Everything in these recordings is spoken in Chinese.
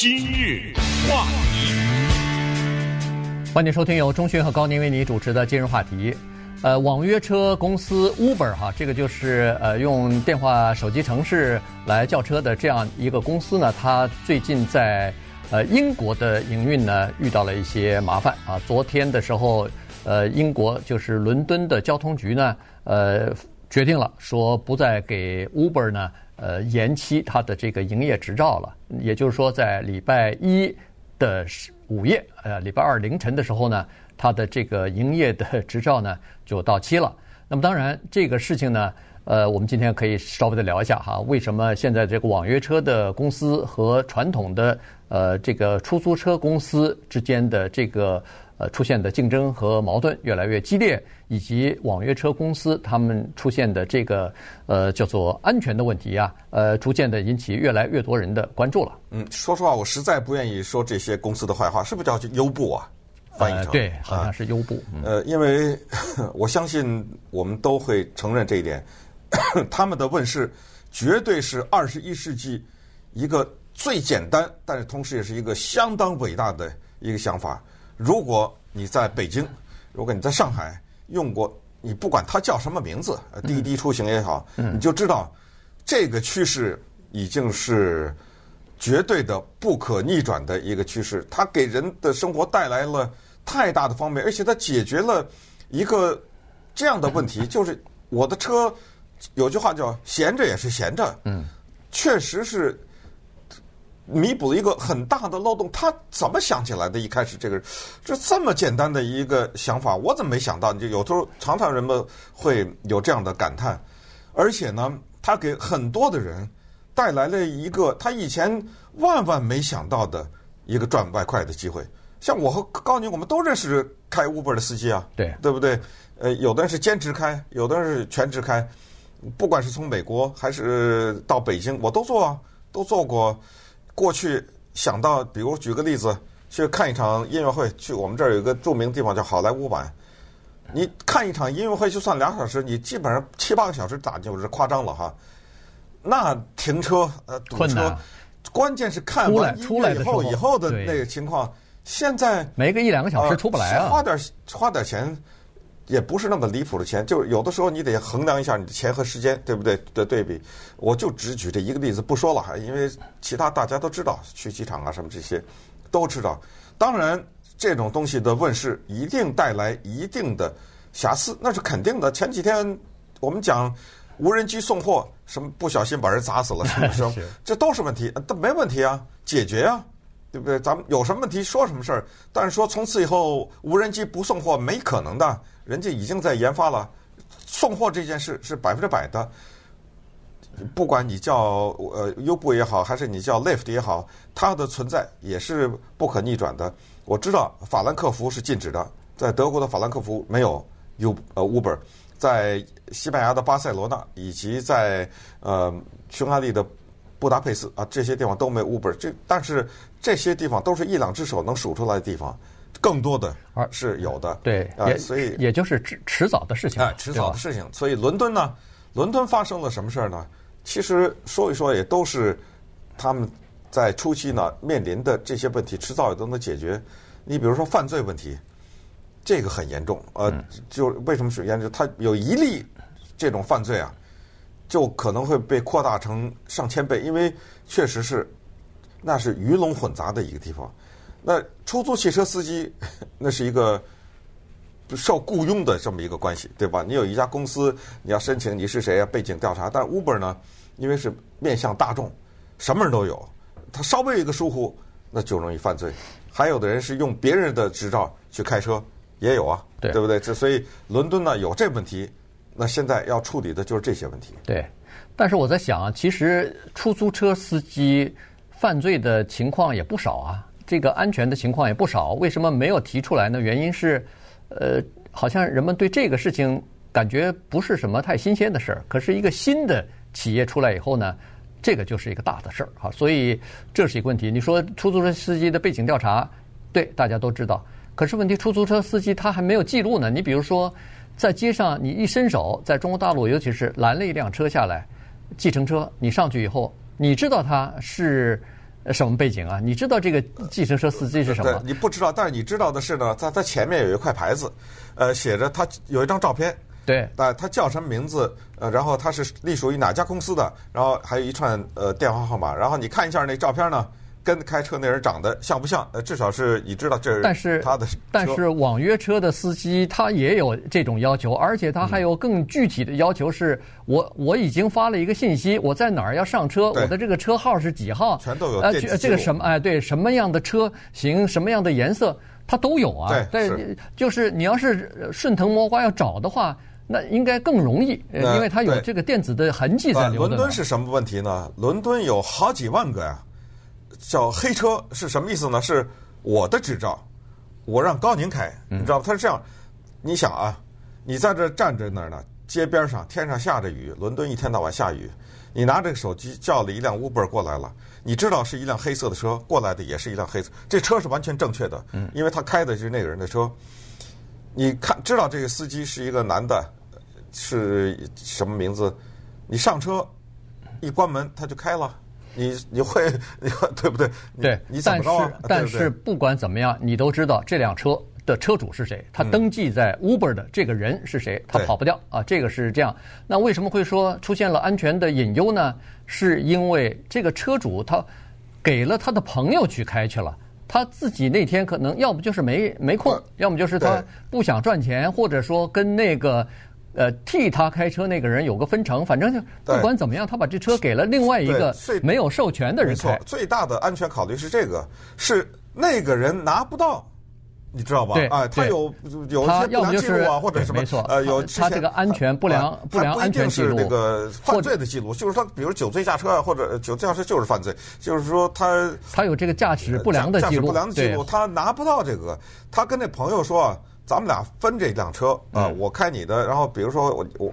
今日话题，欢迎收听由钟迅和高宁为你主持的今日话题。呃，网约车公司 Uber 哈，这个就是呃用电话手机城市来叫车的这样一个公司呢，它最近在呃英国的营运呢遇到了一些麻烦啊。昨天的时候，呃，英国就是伦敦的交通局呢，呃，决定了说不再给 Uber 呢。呃，延期它的这个营业执照了，也就是说，在礼拜一的午夜，呃，礼拜二凌晨的时候呢，它的这个营业的执照呢就到期了。那么，当然这个事情呢，呃，我们今天可以稍微的聊一下哈，为什么现在这个网约车的公司和传统的呃这个出租车公司之间的这个。呃，出现的竞争和矛盾越来越激烈，以及网约车公司他们出现的这个呃叫做安全的问题啊，呃，逐渐的引起越来越多人的关注了。嗯，说实话，我实在不愿意说这些公司的坏话，是不是叫优步啊？翻译成、呃、对，好像是优步。啊、呃，因为 我相信我们都会承认这一点，他们的问世绝对是二十一世纪一个最简单，但是同时也是一个相当伟大的一个想法。如果你在北京，如果你在上海用过，你不管它叫什么名字，滴滴出行也好，你就知道这个趋势已经是绝对的不可逆转的一个趋势。它给人的生活带来了太大的方便，而且它解决了一个这样的问题，就是我的车有句话叫“闲着也是闲着”，嗯，确实是。弥补了一个很大的漏洞，他怎么想起来的？一开始这个，这这么简单的一个想法，我怎么没想到？就有时候常常人们会有这样的感叹，而且呢，他给很多的人带来了一个他以前万万没想到的一个赚外快的机会。像我和高宁，我们都认识开 Uber 的司机啊，对，对不对？呃，有的人是兼职开，有的人是全职开，不管是从美国还是到北京，我都做啊，都做过。过去想到，比如举个例子，去看一场音乐会，去我们这儿有一个著名的地方叫好莱坞版。你看一场音乐会，就算两小时，你基本上七八个小时打就是夸张了哈。那停车呃堵车，关键是看完出来以后以后的那个情况。现在没个一两个小时出不来啊，花点花点钱。也不是那么离谱的钱，就是有的时候你得衡量一下你的钱和时间，对不对的对比。我就只举这一个例子不说了哈，因为其他大家都知道，去机场啊什么这些都知道。当然，这种东西的问世一定带来一定的瑕疵，那是肯定的。前几天我们讲无人机送货，什么不小心把人砸死了，什么什么，这都是问题，但没问题啊，解决啊，对不对？咱们有什么问题说什么事儿，但是说从此以后无人机不送货，没可能的。人家已经在研发了，送货这件事是百分之百的。不管你叫呃优步也好，还是你叫 Lyft 也好，它的存在也是不可逆转的。我知道法兰克福是禁止的，在德国的法兰克福没有 U 呃 Uber，在西班牙的巴塞罗那以及在呃匈牙利的布达佩斯啊这些地方都没 Uber。这但是这些地方都是一两只手能数出来的地方。更多的是有的，对啊，所以也就是迟迟早的事情，哎，迟早的事情。所以伦敦呢，伦敦发生了什么事儿呢？其实说一说也都是他们在初期呢面临的这些问题，迟早也都能解决。你比如说犯罪问题，这个很严重，呃，就为什么是严重？它有一例这种犯罪啊，就可能会被扩大成上千倍，因为确实是那是鱼龙混杂的一个地方。那出租汽车司机，那是一个受雇佣的这么一个关系，对吧？你有一家公司，你要申请你是谁啊？背景调查。但 Uber 呢，因为是面向大众，什么人都有，他稍微一个疏忽，那就容易犯罪。还有的人是用别人的执照去开车，也有啊，对，对不对？这所以伦敦呢有这问题，那现在要处理的就是这些问题。对，但是我在想，其实出租车司机犯罪的情况也不少啊。这个安全的情况也不少，为什么没有提出来呢？原因是，呃，好像人们对这个事情感觉不是什么太新鲜的事儿。可是一个新的企业出来以后呢，这个就是一个大的事儿啊。所以这是一个问题。你说出租车司机的背景调查，对，大家都知道。可是问题，出租车司机他还没有记录呢。你比如说，在街上你一伸手，在中国大陆尤其是拦了一辆车下来，计程车，你上去以后，你知道他是。什么背景啊？你知道这个计程车司机是什么？你不知道，但是你知道的是呢，在他前面有一块牌子，呃，写着他有一张照片。对，那，他叫什么名字？呃，然后他是隶属于哪家公司的？然后还有一串呃电话号码。然后你看一下那照片呢，跟开车那人长得像不像？呃，至少是你知道这是他的。但是网约车的司机他也有这种要求，而且他还有更具体的要求是，我我已经发了一个信息，我在哪儿要上车，我的这个车号是几号？全都有。呃，这个什么？哎，对，什么样的车型，什么样的颜色，它都有啊。对，是就是你要是顺藤摸瓜要找的话。那应该更容易，因为它有这个电子的痕迹在留的。伦敦是什么问题呢？伦敦有好几万个呀，叫黑车是什么意思呢？是我的执照，我让高宁开，你知道吗？他是这样，你想啊，你在这站着那儿呢，街边上天上下着雨，伦敦一天到晚下雨，你拿这个手机叫了一辆 Uber 过来了，你知道是一辆黑色的车，过来的也是一辆黑色，这车是完全正确的，因为他开的是那个人的车，你看知道这个司机是一个男的。是什么名字？你上车一关门，他就开了。你你会你对不对？对，你怎么着啊？但是但是不管怎么样，你都知道这辆车的车主是谁，他登记在 Uber 的这个人是谁，他跑不掉啊。这个是这样。那为什么会说出现了安全的隐忧呢？是因为这个车主他给了他的朋友去开去了，他自己那天可能要不就是没没空，要么就是他不想赚钱，或者说跟那个。呃，替他开车那个人有个分成，反正就不管怎么样，他把这车给了另外一个没有授权的人开。没错，最大的安全考虑是这个，是那个人拿不到，你知道吧？啊，他有有一些不良记录啊，或者什么？没错，呃，有他这个安全不良不良安全记录，那个犯罪的记录，就是他，比如酒醉驾车啊，或者酒醉驾车就是犯罪，就是说他他有这个驾驶不良的记录，不良的记录，他拿不到这个，他跟那朋友说。咱们俩分这辆车啊、呃，我开你的。然后比如说我我，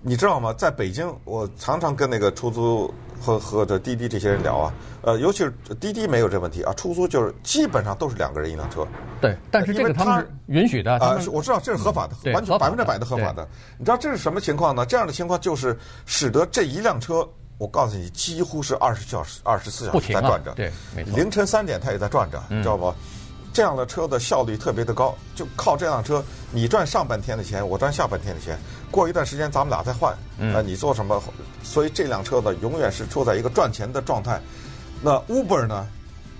你知道吗？在北京，我常常跟那个出租和和这滴滴这些人聊啊。呃，尤其是滴滴没有这问题啊，出租就是基本上都是两个人一辆车。对，但是这个他们是允许的啊、呃。我知道这是合法的，嗯、完全百分之百的合法的。你知道这是什么情况呢？这样的情况就是使得这一辆车，我告诉你，几乎是二十小时、二十四小时在转着。对，凌晨三点它也在转着，你知道不？嗯这样的车的效率特别的高，就靠这辆车，你赚上半天的钱，我赚下半天的钱。过一段时间咱们俩再换，呃，你做什么？所以这辆车呢，永远是处在一个赚钱的状态。那 Uber 呢，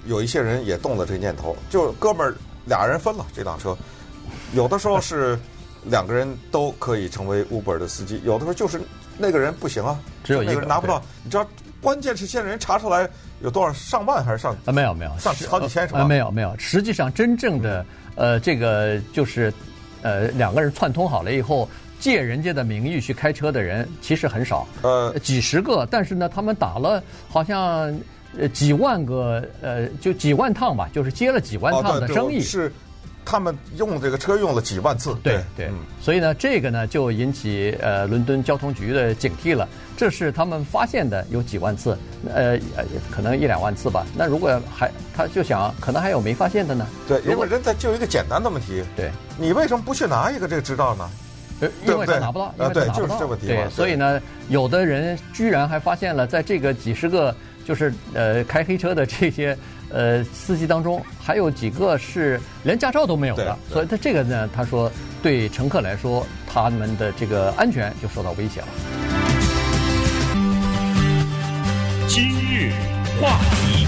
有一些人也动了这个念头，就哥们儿俩人分了这辆车，有的时候是两个人都可以成为 Uber 的司机，有的时候就是那个人不行啊，只有一个人拿不到，你知道。关键是现在人查出来有多少上万还是上啊？没有没有上好几千是吧？没有没有，实际上真正的呃这个就是呃两个人串通好了以后借人家的名义去开车的人其实很少，呃几十个，但是呢他们打了好像呃几万个呃就几万趟吧，就是接了几万趟的生意。是他们用这个车用了几万次。对对，所以呢这个呢就引起呃伦敦交通局的警惕了。这是他们发现的有几万次，呃，可能一两万次吧。那如果还，他就想，可能还有没发现的呢？对，如果人家就一个简单的问题，对，你为什么不去拿一个这个执照呢？因为他拿不到，因为他拿不到。对，就是这问题。对，所以呢，有的人居然还发现了，在这个几十个就是呃开黑车的这些呃司机当中，还有几个是连驾照都没有的。所以他这个呢，他说对乘客来说，他们的这个安全就受到威胁了。今日话题，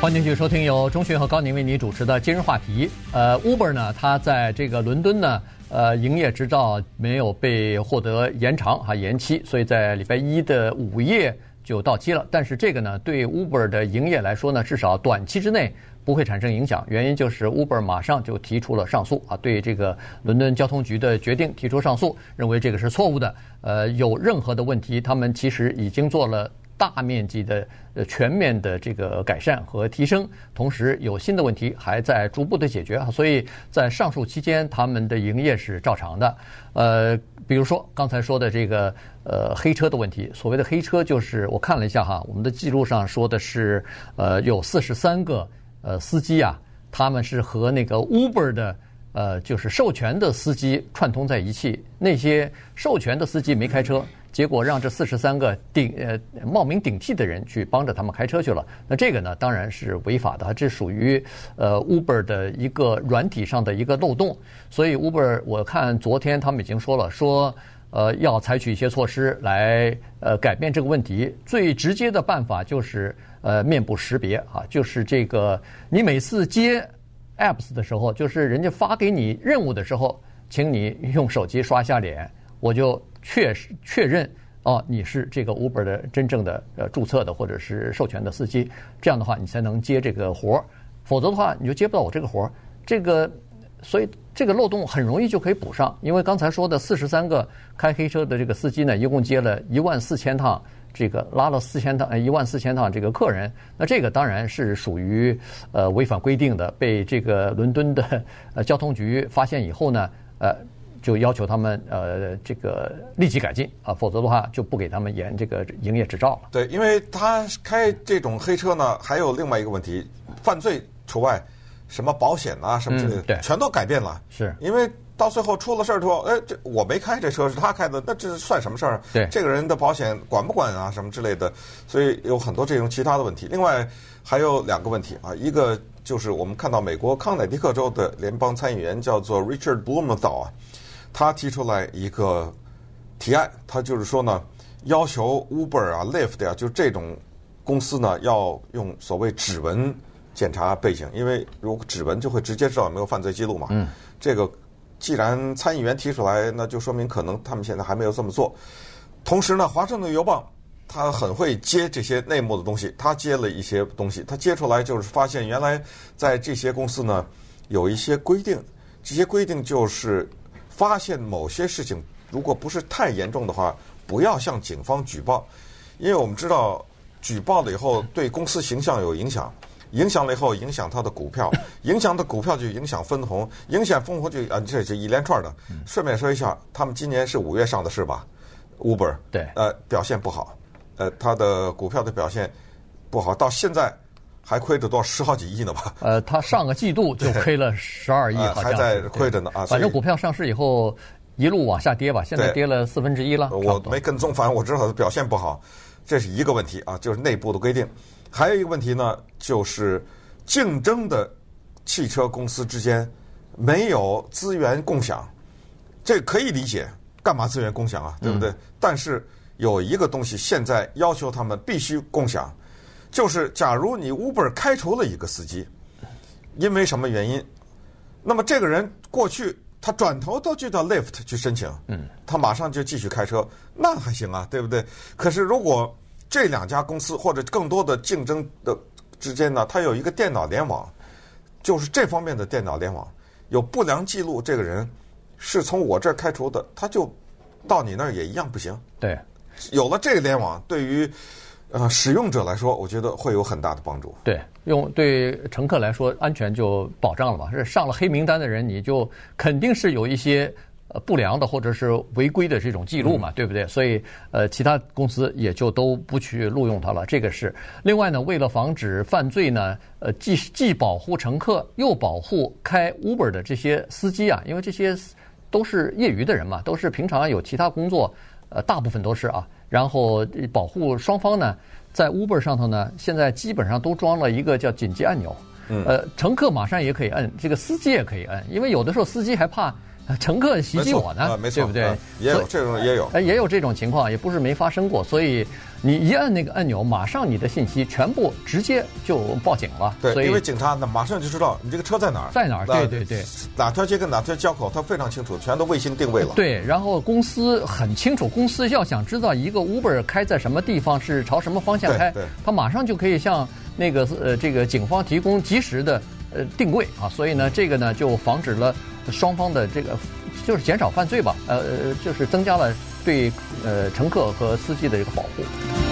欢迎继续收听由钟迅和高宁为您主持的今日话题。呃，Uber 呢，它在这个伦敦呢，呃，营业执照没有被获得延长哈延期，所以在礼拜一的午夜就到期了。但是这个呢，对 Uber 的营业来说呢，至少短期之内不会产生影响。原因就是 Uber 马上就提出了上诉啊，对这个伦敦交通局的决定提出上诉，认为这个是错误的。呃，有任何的问题，他们其实已经做了。大面积的、呃全面的这个改善和提升，同时有新的问题还在逐步的解决啊，所以在上述期间，他们的营业是照常的。呃，比如说刚才说的这个呃黑车的问题，所谓的黑车就是我看了一下哈，我们的记录上说的是呃有四十三个呃司机啊，他们是和那个 Uber 的呃就是授权的司机串通在一起，那些授权的司机没开车。结果让这四十三个顶呃冒名顶替的人去帮着他们开车去了。那这个呢，当然是违法的，这属于呃 Uber 的一个软体上的一个漏洞。所以 Uber 我看昨天他们已经说了，说呃要采取一些措施来呃改变这个问题。最直接的办法就是呃面部识别啊，就是这个你每次接 apps 的时候，就是人家发给你任务的时候，请你用手机刷下脸，我就。确实确认哦，你是这个 Uber 的真正的呃注册的或者是授权的司机，这样的话你才能接这个活儿，否则的话你就接不到我这个活儿。这个所以这个漏洞很容易就可以补上，因为刚才说的四十三个开黑车的这个司机呢，一共接了一万四千趟，这个拉了四千趟呃一万四千趟这个客人，那这个当然是属于呃违反规定的，被这个伦敦的呃交通局发现以后呢，呃。就要求他们呃这个立即改进啊，否则的话就不给他们延这个营业执照了。对，因为他开这种黑车呢，还有另外一个问题，犯罪除外，什么保险啊什么之类的，嗯、对，全都改变了。是，因为到最后出了事儿之后，哎，这我没开这车是他开的，那这算什么事儿？对，这个人的保险管不管啊什么之类的，所以有很多这种其他的问题。另外还有两个问题啊，一个就是我们看到美国康乃狄克州的联邦参议员叫做 Richard Blumenthal 啊。他提出来一个提案，他就是说呢，要求 Uber 啊、Lyft 啊，就这种公司呢，要用所谓指纹检查背景，因为如果指纹就会直接知道有没有犯罪记录嘛。嗯。这个既然参议员提出来，那就说明可能他们现在还没有这么做。同时呢，华盛顿邮报他很会接这些内幕的东西，他接了一些东西，他接出来就是发现原来在这些公司呢有一些规定，这些规定就是。发现某些事情，如果不是太严重的话，不要向警方举报，因为我们知道举报了以后对公司形象有影响，影响了以后影响他的股票，影响的股票就影响分红，影响分红就啊，这是一连串的。顺便说一下，他们今年是五月上的市吧？Uber 对，呃，表现不好，呃，他的股票的表现不好，到现在。还亏着多少十好几亿呢吧？呃，他上个季度就亏了十二亿，好像还在亏着呢啊。反正股票上市以后一路往下跌吧，现在跌了四分之一了。我没跟踪，反正我知道它表现不好，这是一个问题啊，就是内部的规定。还有一个问题呢，就是竞争的汽车公司之间没有资源共享，这可以理解，干嘛资源共享啊？对不对？嗯、但是有一个东西现在要求他们必须共享。就是，假如你 Uber 开除了一个司机，因为什么原因？那么这个人过去他转头都去到 Lyft 去申请，嗯，他马上就继续开车，那还行啊，对不对？可是如果这两家公司或者更多的竞争的之间呢，他有一个电脑联网，就是这方面的电脑联网有不良记录，这个人是从我这儿开除的，他就到你那儿也一样不行。对，有了这个联网，对于。呃，使用者来说，我觉得会有很大的帮助。对，用对乘客来说，安全就保障了嘛。是上了黑名单的人，你就肯定是有一些呃不良的或者是违规的这种记录嘛，嗯、对不对？所以呃，其他公司也就都不去录用它了。这个是另外呢，为了防止犯罪呢，呃，既既保护乘客，又保护开 Uber 的这些司机啊，因为这些都是业余的人嘛，都是平常有其他工作，呃，大部分都是啊。然后保护双方呢，在 Uber 上头呢，现在基本上都装了一个叫紧急按钮，呃，乘客马上也可以摁，这个司机也可以摁，因为有的时候司机还怕乘客袭击我呢，对不对？也有这种也有，也有这种情况，也不是没发生过，所以你一按那个按钮，马上你的信息全部直接就报警了。对，因为警察呢马上就知道你这个车在哪儿，在哪儿？对对对，哪条街跟哪条交口，他非常清楚，全都卫星定位了。对，然后公司很清楚，公司要想知道一个 Uber 开在什么地方，是朝什么方向开，他马上就可以向那个呃这个警方提供及时的呃定位啊，所以呢，这个呢就防止了双方的这个。就是减少犯罪吧，呃，就是增加了对呃乘客和司机的一个保护。